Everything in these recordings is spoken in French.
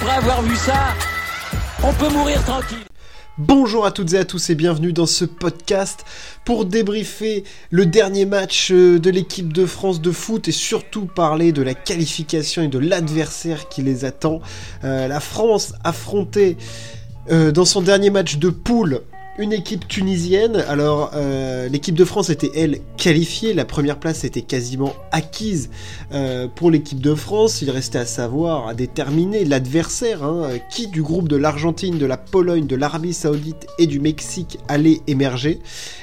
après avoir vu ça, on peut mourir tranquille. Bonjour à toutes et à tous et bienvenue dans ce podcast pour débriefer le dernier match euh, de l'équipe de France de foot et surtout parler de la qualification et de l'adversaire qui les attend. Euh, la France affrontée euh, dans son dernier match de poule une équipe tunisienne. Alors, euh, l'équipe de France était, elle, qualifiée. La première place était quasiment acquise euh, pour l'équipe de France. Il restait à savoir, à déterminer l'adversaire, hein, qui du groupe de l'Argentine, de la Pologne, de l'Arabie Saoudite et du Mexique allait émerger?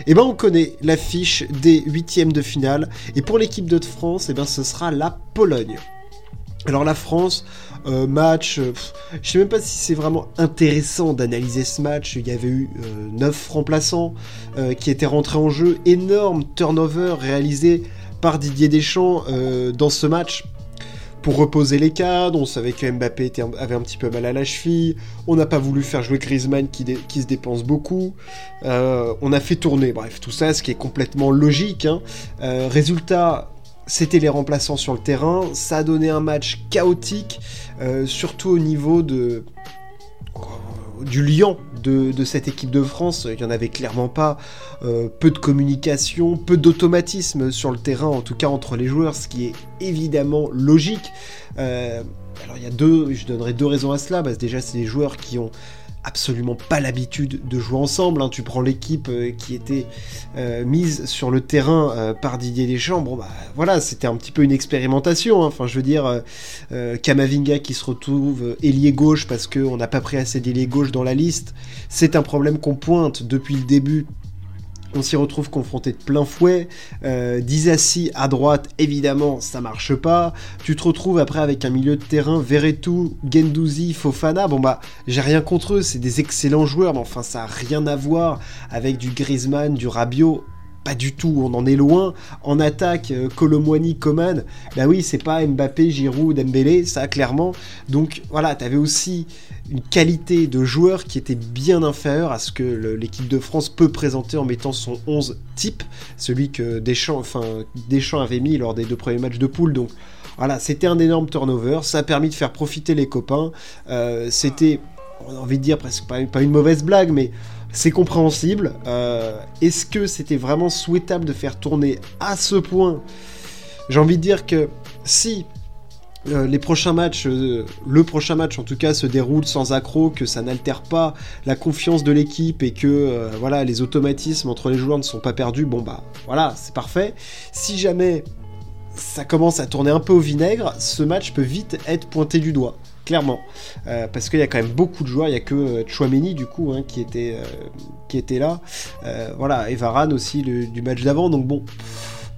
Eh ben, on connaît l'affiche des huitièmes de finale. Et pour l'équipe de France, eh ben, ce sera la Pologne. Alors la France, euh, match, euh, je sais même pas si c'est vraiment intéressant d'analyser ce match. Il y avait eu 9 euh, remplaçants qui étaient rentrés en jeu. Énorme turnover réalisé par Didier Deschamps dans ce match pour reposer les cadres. On savait que Mbappé avait un petit peu mal à la cheville. On n'a pas voulu faire jouer Griezmann qui, qui se dépense beaucoup. on a fait tourner. Bref, tout ça, ce qui est complètement logique. Hein. résultat, c'était les remplaçants sur le terrain, ça a donné un match chaotique, euh, surtout au niveau de du lion de, cette équipe de France, il n'y en avait clairement pas. Euh, peu de communication, peu d'automatisme sur le terrain, en tout cas entre les joueurs, ce qui est évidemment logique. Euh, alors il y a deux, je donnerai deux raisons à cela. Déjà, c'est des joueurs qui ont absolument pas l'habitude de jouer ensemble. Hein. Tu prends l'équipe euh, qui était euh, mise sur le terrain euh, par Didier Deschamps. Bon bah voilà, c'était un petit peu une expérimentation. Hein. Enfin, je veux dire, Kamavinga qui se retrouve ailier gauche parce qu'on n'a pas pris assez d'ailier gauche dans la liste. C'est un problème qu'on pointe depuis le début on s'y retrouve confronté de plein fouet. Euh, à droite, évidemment, ça marche pas. Tu te retrouves après avec un milieu de terrain, Veretout, Gendouzi, Fofana. Bon bah, j'ai rien contre eux, c'est des excellents joueurs, mais enfin, ça a rien à voir avec du Griezmann, du Rabiot pas du tout, on en est loin. En attaque, euh, Colomwani, Coman, bah oui, c'est pas Mbappé, Giroud, Dembélé, ça clairement. Donc voilà, t'avais aussi une qualité de joueur qui était bien inférieure à ce que l'équipe de France peut présenter en mettant son 11 type, celui que Deschamps, enfin, Deschamps avait mis lors des deux premiers matchs de poule. Donc voilà, c'était un énorme turnover, ça a permis de faire profiter les copains. Euh, c'était, on a envie de dire presque pas, pas une mauvaise blague, mais c'est compréhensible. Euh, est-ce que c'était vraiment souhaitable de faire tourner à ce point? J'ai envie de dire que si euh, les prochains matchs, euh, le prochain match en tout cas se déroule sans accroc, que ça n'altère pas la confiance de l'équipe et que voilà les automatismes entre les joueurs ne sont pas perdus, bon bah voilà c'est parfait. Si jamais ça commence à tourner un peu au vinaigre, ce match peut vite être pointé du doigt clairement. Euh, parce qu'il y a quand même beaucoup de joueurs, il n'y a que euh, Chouameni du coup hein, qui, était, euh, qui était là. voilà, et Varane aussi du match d'avant, donc bon.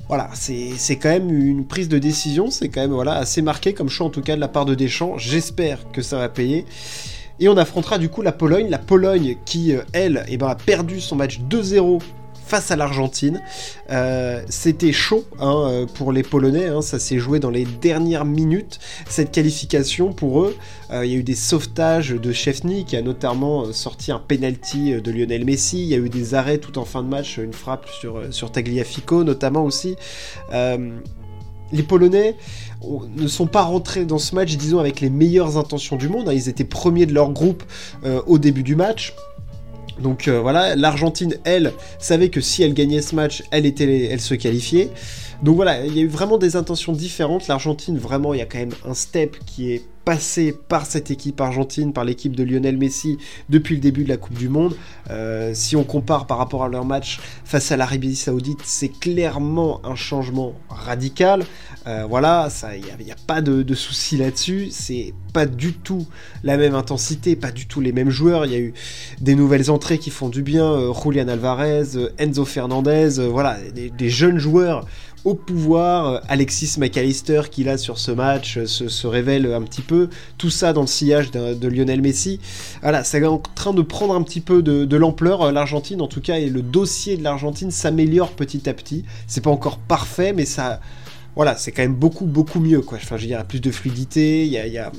Voilà, c'est quand même une prise de décision, c'est quand même voilà, assez marqué comme choix en tout cas de la part de Deschamps. J'espère que ça va payer. Et on affrontera du coup la Pologne, la Pologne qui, elle, eh ben, a perdu son match 2-0 face à l'Argentine. Euh, c'était chaud hein, euh, pour les Polonais, hein. ça s'est joué dans les dernières minutes, cette qualification pour eux. Euh, il y a eu des sauvetages de Chefny qui a notamment sorti un penalty de Lionel Messi, il y a eu des arrêts tout en fin de match, une frappe sur, sur Tagliafico notamment aussi. les Polonais ne sont pas rentrés dans ce match, disons, avec les meilleures intentions du monde. Hein. Ils étaient premiers de leur groupe au début du match. Donc euh, voilà, l'Argentine, elle, savait que si elle gagnait ce match, elle, était, elle se qualifiait. Donc voilà, il y a eu vraiment des intentions différentes. L'Argentine, vraiment, il y a quand même un step qui est passé par cette équipe argentine, par l'équipe de Lionel Messi depuis le début de la Coupe du Monde. Euh, si on compare par rapport à leur match face à l'Arabie Saoudite, c'est clairement un changement radical. Euh, voilà, il n'y a, pas de, de souci là-dessus. C'est pas du tout la même intensité, pas du tout les mêmes joueurs. Il y a eu des nouvelles entrées qui font du bien. Euh, Julian Alvarez, Enzo Fernandez, voilà, des jeunes joueurs au pouvoir. Euh, Alexis McAllister qui là sur ce match euh, se, révèle un petit peu. Tout ça dans le sillage de, Lionel Messi. Voilà, c'est en train de prendre un petit peu de, l'ampleur. Euh, L'Argentine en tout cas et le dossier de l'Argentine s'améliore petit à petit. C'est pas encore parfait mais ça... Voilà, c'est quand même beaucoup beaucoup mieux quoi. Enfin, je veux dire, il y a plus de fluidité, il y a, il y a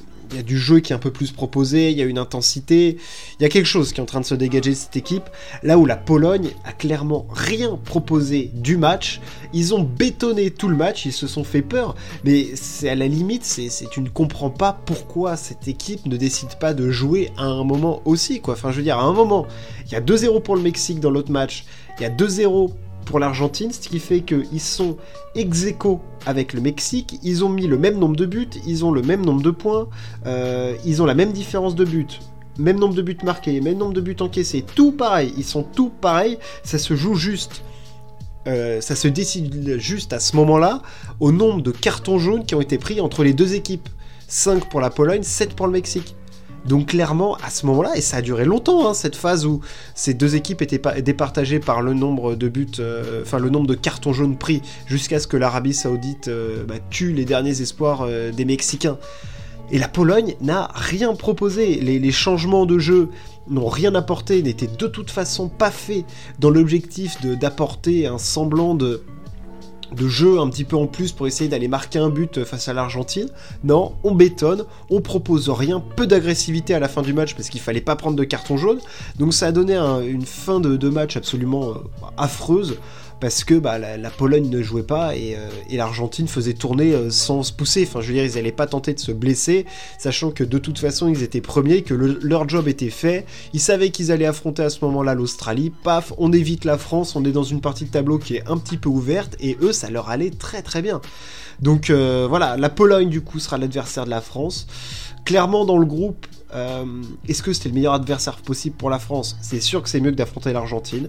du jeu qui est un peu plus proposé, il y a une intensité, il y a quelque chose qui est en train de se dégager de cette équipe. Là où la Pologne a clairement rien proposé du match, ils ont bétonné tout le match, ils se sont fait peur, mais c'est à la limite, c'est, tu ne comprends pas pourquoi cette équipe ne décide pas de jouer à un moment aussi, quoi. Enfin, je veux dire, à un moment, il y a 2-0 pour le Mexique dans l'autre match, il y a 2-0 pour l'Argentine, ce qui fait qu'ils sont ex aequo avec le Mexique, ils ont mis le même nombre de buts, ils ont le même nombre de points, euh, ils ont la même différence de buts, même nombre de buts marqués, même nombre de buts encaissés, tout pareil, ils sont tout pareil, ça se joue juste. Euh, ça se décide juste à ce moment-là au nombre de cartons jaunes qui ont été pris entre les deux équipes. 5 pour la Pologne, 7 pour le Mexique. Donc clairement, à ce moment-là, et ça a duré longtemps, hein, cette phase où ces deux équipes étaient départagées par le nombre de buts, euh, enfin le nombre de cartons jaunes pris, jusqu'à ce que l'Arabie Saoudite euh, bah, tue les derniers espoirs euh, des Mexicains. Et la Pologne n'a rien proposé. Les, changements de jeu n'ont rien apporté, n'étaient de toute façon pas faits dans l'objectif d'apporter un semblant de, de jeu un petit peu en plus pour essayer d'aller marquer un but face à l'Argentine. Non, on bétonne, on propose rien, peu d'agressivité à la fin du match parce qu'il fallait pas prendre de carton jaune. Donc ça a donné une fin de, match absolument euh, affreuse parce que bah, la, Pologne ne jouait pas et, euh, l'Argentine faisait tourner euh, sans se pousser. Enfin, je veux dire, ils n'allaient pas tenter de se blesser, sachant que de toute façon, ils étaient premiers, que leur job était fait. Ils savaient qu'ils allaient affronter à ce moment-là l'Australie. Paf, on évite la France, on est dans une partie de tableau qui est un petit peu ouverte et eux, ça leur allait très très bien. Donc euh, voilà, la Pologne du coup sera l'adversaire de la France. Clairement dans le groupe, euh, est-ce que c'était le meilleur adversaire possible pour la France? C'est sûr que c'est mieux que d'affronter l'Argentine.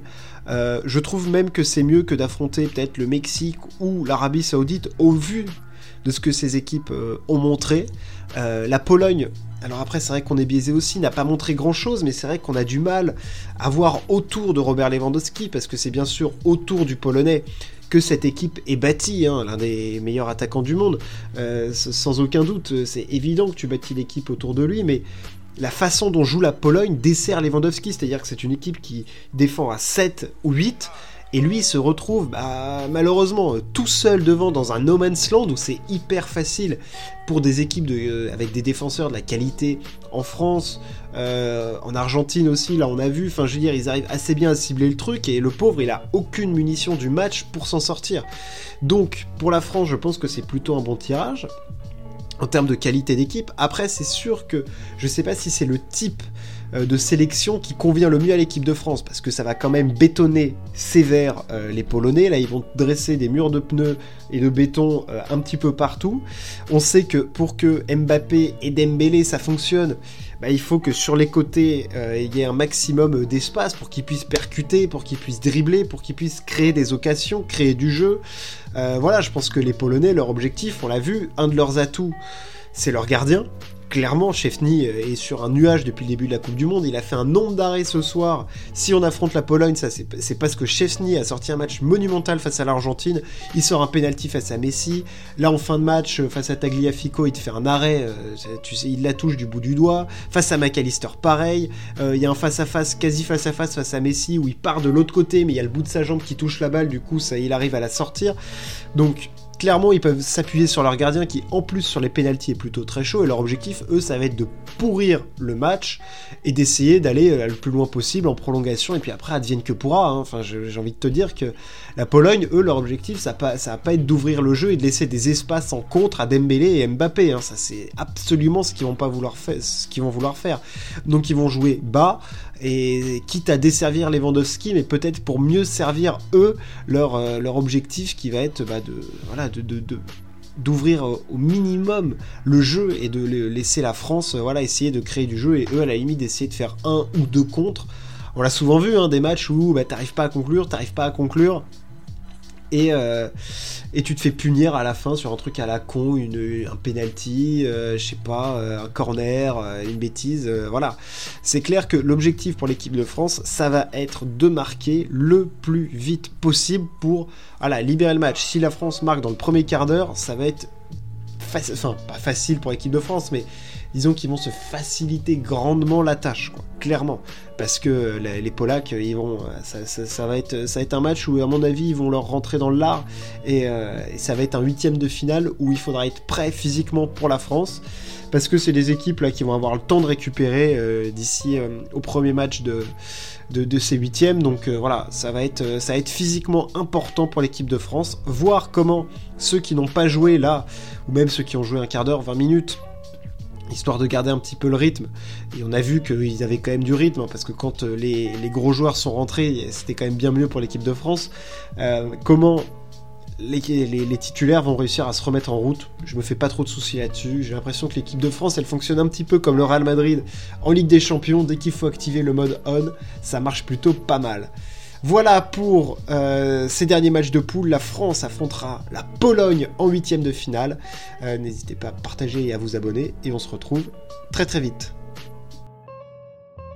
Euh, je trouve même que c'est mieux que d'affronter peut-être le Mexique ou l'Arabie Saoudite au vu de ce que ces équipes euh, ont montré. la Pologne, alors après c'est vrai qu'on est biaisé aussi, n'a pas montré grand-chose, mais c'est vrai qu'on a du mal à voir autour de Robert Lewandowski, parce que c'est bien sûr autour du Polonais que cette équipe est bâtie, hein, l'un des meilleurs attaquants du monde, euh, sans aucun doute. C'est évident que tu bâtis l'équipe autour de lui, mais la façon dont joue la Pologne dessert Lewandowski, c'est-à-dire que c'est une équipe qui défend à 7 ou 8, et lui se retrouve bah, malheureusement tout seul devant dans un no man's land où c'est hyper facile pour des équipes euh, avec des défenseurs de la qualité en France, euh, en Argentine aussi, là on a vu, enfin je veux dire, ils arrivent assez bien à cibler le truc et le pauvre il a aucune munition du match pour s'en sortir. Donc pour la France, je pense que c'est plutôt un bon tirage en termes de qualité d'équipe. Après, c'est sûr que je sais pas si c'est le type euh, de sélection qui convient le mieux à l'équipe de France, parce que ça va quand même bétonner sévère euh, les Polonais. Là, ils vont dresser des murs de pneus et de béton euh, un petit peu partout. On sait que pour que Mbappé et Dembélé ça fonctionne, bah, il faut que sur les côtés il y ait un maximum d'espace pour qu'ils puissent percuter, pour qu'ils puissent dribbler, pour qu'ils puissent créer des occasions, créer du jeu. voilà, je pense que les Polonais, leur objectif, on l'a vu, un de leurs atouts, c'est leur gardien clairement, Chefny est sur un nuage depuis le début de la Coupe du Monde. Il a fait un nombre d'arrêts ce soir. Si on affronte la Pologne, ça c'est parce que Chefny a sorti un match monumental face à l'Argentine. Il sort un penalty face à Messi. Là, en fin de match, face à Tagliafico, il te fait un arrêt. Euh, il la touche du bout du doigt. Face à McAllister, pareil. Euh, il y a un face à face, quasi face à face face à Messi où il part de l'autre côté, mais il y a le bout de sa jambe qui touche la balle. Du coup, ça, il arrive à la sortir. Donc clairement, ils peuvent s'appuyer sur leur gardien qui, en plus, sur les pénalties est plutôt très chaud. Et leur objectif, eux, ça va être de pourrir le match et d'essayer d'aller euh, le plus loin possible en prolongation. Et puis après, advienne que pourra. Hein. Enfin, j'ai envie de te dire que la Pologne, eux, leur objectif, ça va pas, pas être d'ouvrir le jeu et de laisser des espaces en contre à Dembélé et Mbappé. Hein. Ça, c'est absolument ce qu'ils vont pas vouloir faire. Ce qu'ils vont vouloir faire. Donc, ils vont jouer bas et quitte à desservir Lewandowski, mais peut-être pour mieux servir eux leur, euh, leur objectif qui va être bah, de voilà de, d'ouvrir au minimum le jeu et de laisser la France euh, voilà essayer de créer du jeu et eux à la limite d'essayer de faire un ou deux contre. On l'a souvent vu hein, des matchs où bah, t'arrives pas à conclure, t'arrives pas à conclure et, euh, et tu te fais punir à la fin sur un truc à la con, une, un penalty, euh, je sais pas, euh, un corner, une bêtise, voilà. C'est clair que l'objectif pour l'équipe de France, ça va être de marquer le plus vite possible pour voilà, libérer le match. Si la France marque dans le premier quart d'heure, ça va être enfin pas facile pour l'équipe de France, mais disons qu'ils vont se faciliter grandement la tâche, clairement. Parce que les, Polacs, ils vont, ça, va être, ça va être un match où, à mon avis, ils vont leur rentrer dans le lard. Et, euh, ça va être un huitième de finale où il faudra être prêt physiquement pour la France. parce que c'est des équipes là qui vont avoir le temps de récupérer euh, d'ici euh, au premier match de, de, ces huitièmes. Donc voilà, ça va, être, ça va être physiquement important pour l'équipe de France. Voir comment ceux qui n'ont pas joué là, ou même ceux qui ont joué un quart d'heure, 20 minutes, histoire de garder un petit peu le rythme. Et on a vu qu'ils avaient quand même du rythme, parce que quand les, gros joueurs sont rentrés, c'était quand même bien mieux pour l'équipe de France. comment les, titulaires vont réussir à se remettre en route? Je me fais pas trop de soucis là-dessus. J'ai l'impression que l'équipe de France, elle fonctionne un petit peu comme le Real Madrid en Ligue des Champions. Dès qu'il faut activer le mode on, ça marche plutôt pas mal. Voilà pour euh, ces derniers matchs de poule. La France affrontera la Pologne en huitième de finale. Euh, n'hésitez pas à partager et à vous abonner. Et on se retrouve très très vite.